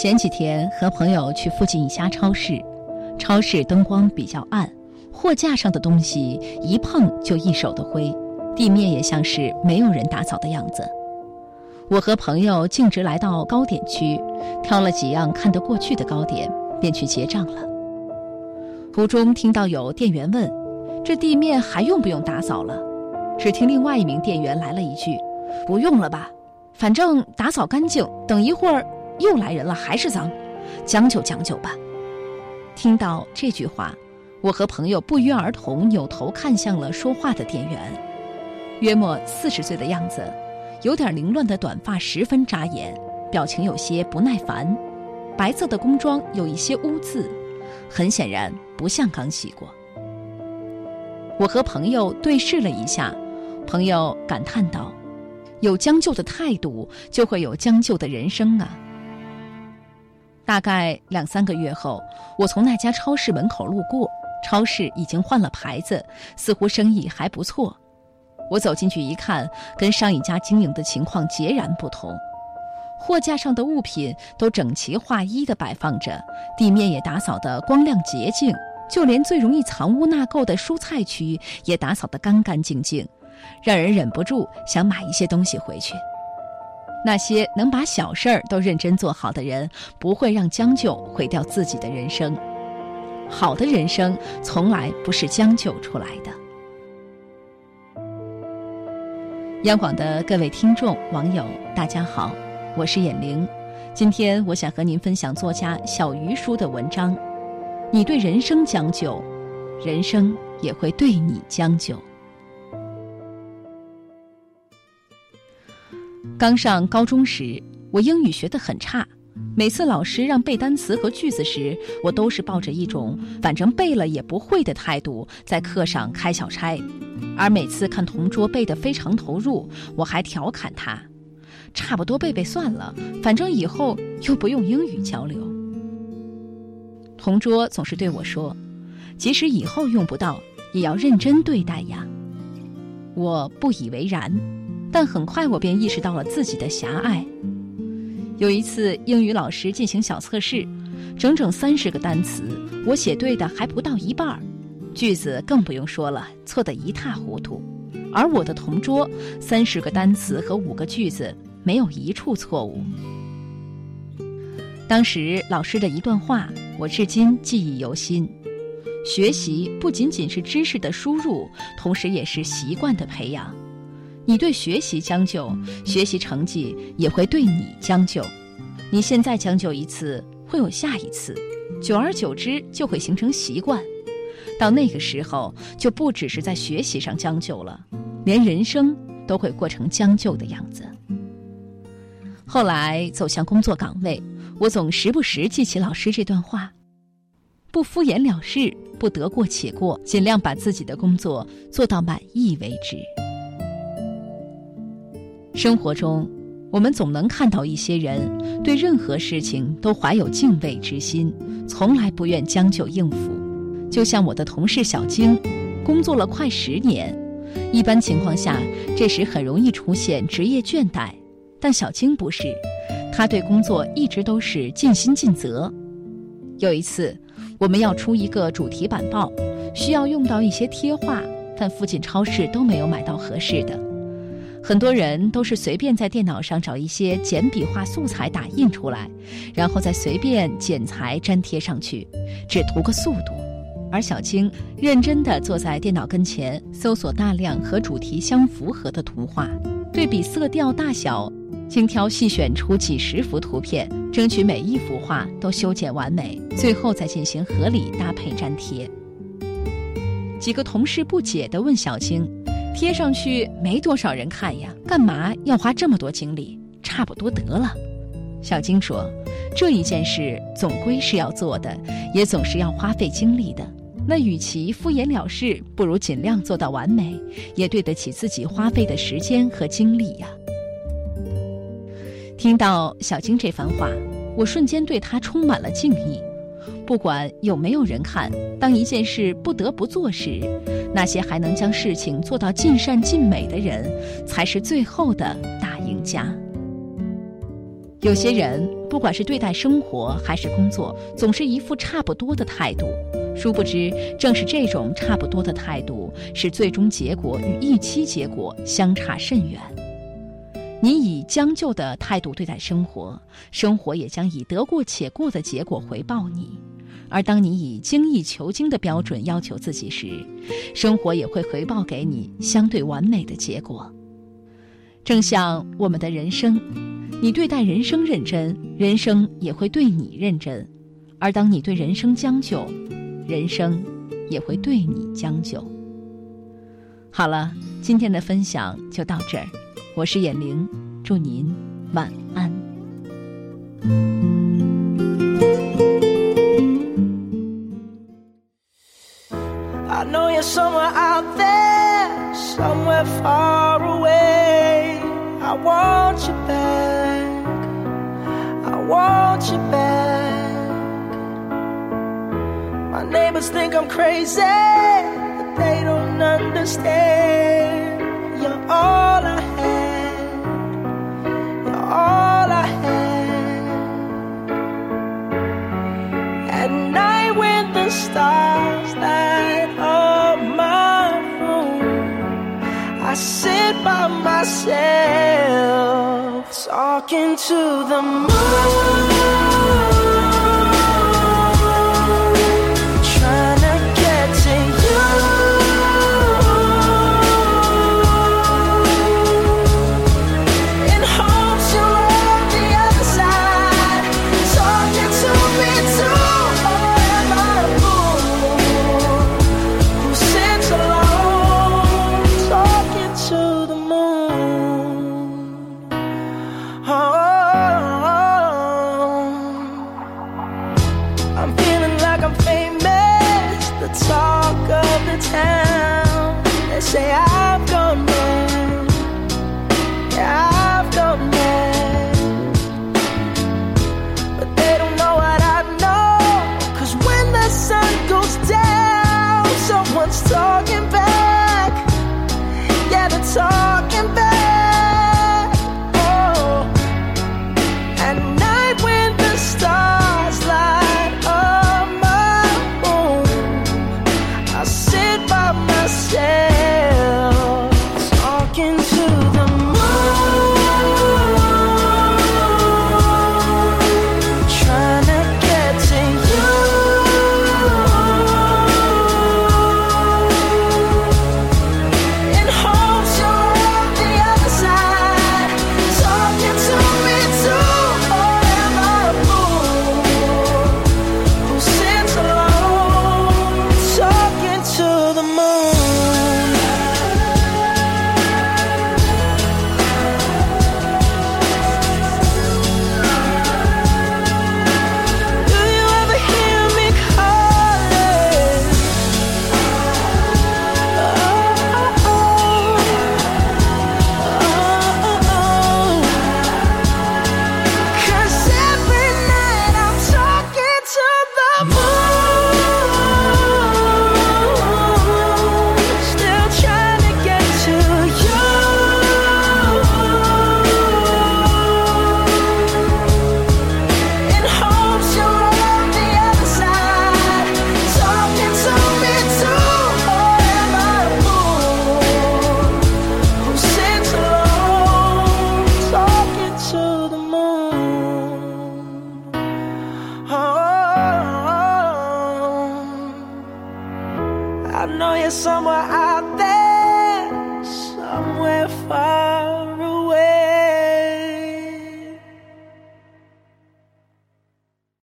前几天和朋友去附近一家超市，超市灯光比较暗，货架上的东西一碰就一手的灰，地面也像是没有人打扫的样子。我和朋友径直来到糕点区，挑了几样看得过去的糕点，便去结账了。途中听到有店员问：“这地面还用不用打扫了？”只听另外一名店员来了一句：“不用了吧，反正打扫干净，等一会儿又来人了还是脏，将就将就吧。”听到这句话，我和朋友不约而同扭头看向了说话的店员，约莫四十岁的样子，有点凌乱的短发十分扎眼，表情有些不耐烦，白色的工装有一些污渍，很显然不像刚洗过。我和朋友对视了一下。朋友感叹道：“有将就的态度，就会有将就的人生啊。”大概两三个月后，我从那家超市门口路过，超市已经换了牌子，似乎生意还不错。我走进去一看，跟上一家经营的情况截然不同。货架上的物品都整齐划一地摆放着，地面也打扫得光亮洁净，就连最容易藏污纳垢的蔬菜区也打扫得干干净净。让人忍不住想买一些东西回去。那些能把小事儿都认真做好的人，不会让将就毁掉自己的人生。好的人生从来不是将就出来的。央广的各位听众、网友，大家好，我是眼玲。今天我想和您分享作家小鱼叔的文章：你对人生将就，人生也会对你将就。刚上高中时，我英语学得很差。每次老师让背单词和句子时，我都是抱着一种反正背了也不会的态度在课上开小差。而每次看同桌背得非常投入，我还调侃他：“差不多背背算了，反正以后又不用英语交流。”同桌总是对我说：“即使以后用不到，也要认真对待呀。”我不以为然。但很快我便意识到了自己的狭隘。有一次英语老师进行小测试，整整三十个单词，我写对的还不到一半儿，句子更不用说了，错得一塌糊涂。而我的同桌，三十个单词和五个句子，没有一处错误。当时老师的一段话，我至今记忆犹新：学习不仅仅是知识的输入，同时也是习惯的培养。你对学习将就，学习成绩也会对你将就。你现在将就一次，会有下一次，久而久之就会形成习惯。到那个时候，就不只是在学习上将就了，连人生都会过成将就的样子。后来走向工作岗位，我总时不时记起老师这段话：不敷衍了事，不得过且过，尽量把自己的工作做到满意为止。生活中，我们总能看到一些人对任何事情都怀有敬畏之心，从来不愿将就应付。就像我的同事小晶，工作了快十年，一般情况下，这时很容易出现职业倦怠，但小晶不是，她对工作一直都是尽心尽责。有一次，我们要出一个主题板报，需要用到一些贴画，但附近超市都没有买到合适的。很多人都是随便在电脑上找一些简笔画素材打印出来，然后再随便剪裁粘贴上去，只图个速度。而小青认真地坐在电脑跟前，搜索大量和主题相符合的图画，对比色调、大小，精挑细选出几十幅图片，争取每一幅画都修剪完美，最后再进行合理搭配粘贴。几个同事不解地问小青。贴上去没多少人看呀，干嘛要花这么多精力？差不多得了。小金说：“这一件事总归是要做的，也总是要花费精力的。那与其敷衍了事，不如尽量做到完美，也对得起自己花费的时间和精力呀。”听到小金这番话，我瞬间对他充满了敬意。不管有没有人看，当一件事不得不做时，那些还能将事情做到尽善尽美的人，才是最后的大赢家。有些人不管是对待生活还是工作，总是一副差不多的态度。殊不知，正是这种差不多的态度，使最终结果与预期结果相差甚远。你以将就的态度对待生活，生活也将以得过且过的结果回报你；而当你以精益求精的标准要求自己时，生活也会回报给你相对完美的结果。正像我们的人生，你对待人生认真，人生也会对你认真；而当你对人生将就，人生也会对你将就。好了，今天的分享就到这儿，我是眼玲，祝您晚安。I know you're somewhere out there, somewhere far away. I want you back. I want you back. My neighbors think I'm crazy, but they don't understand. You're all I had. Stars light up my room, I sit by myself talking to the moon. somewhere I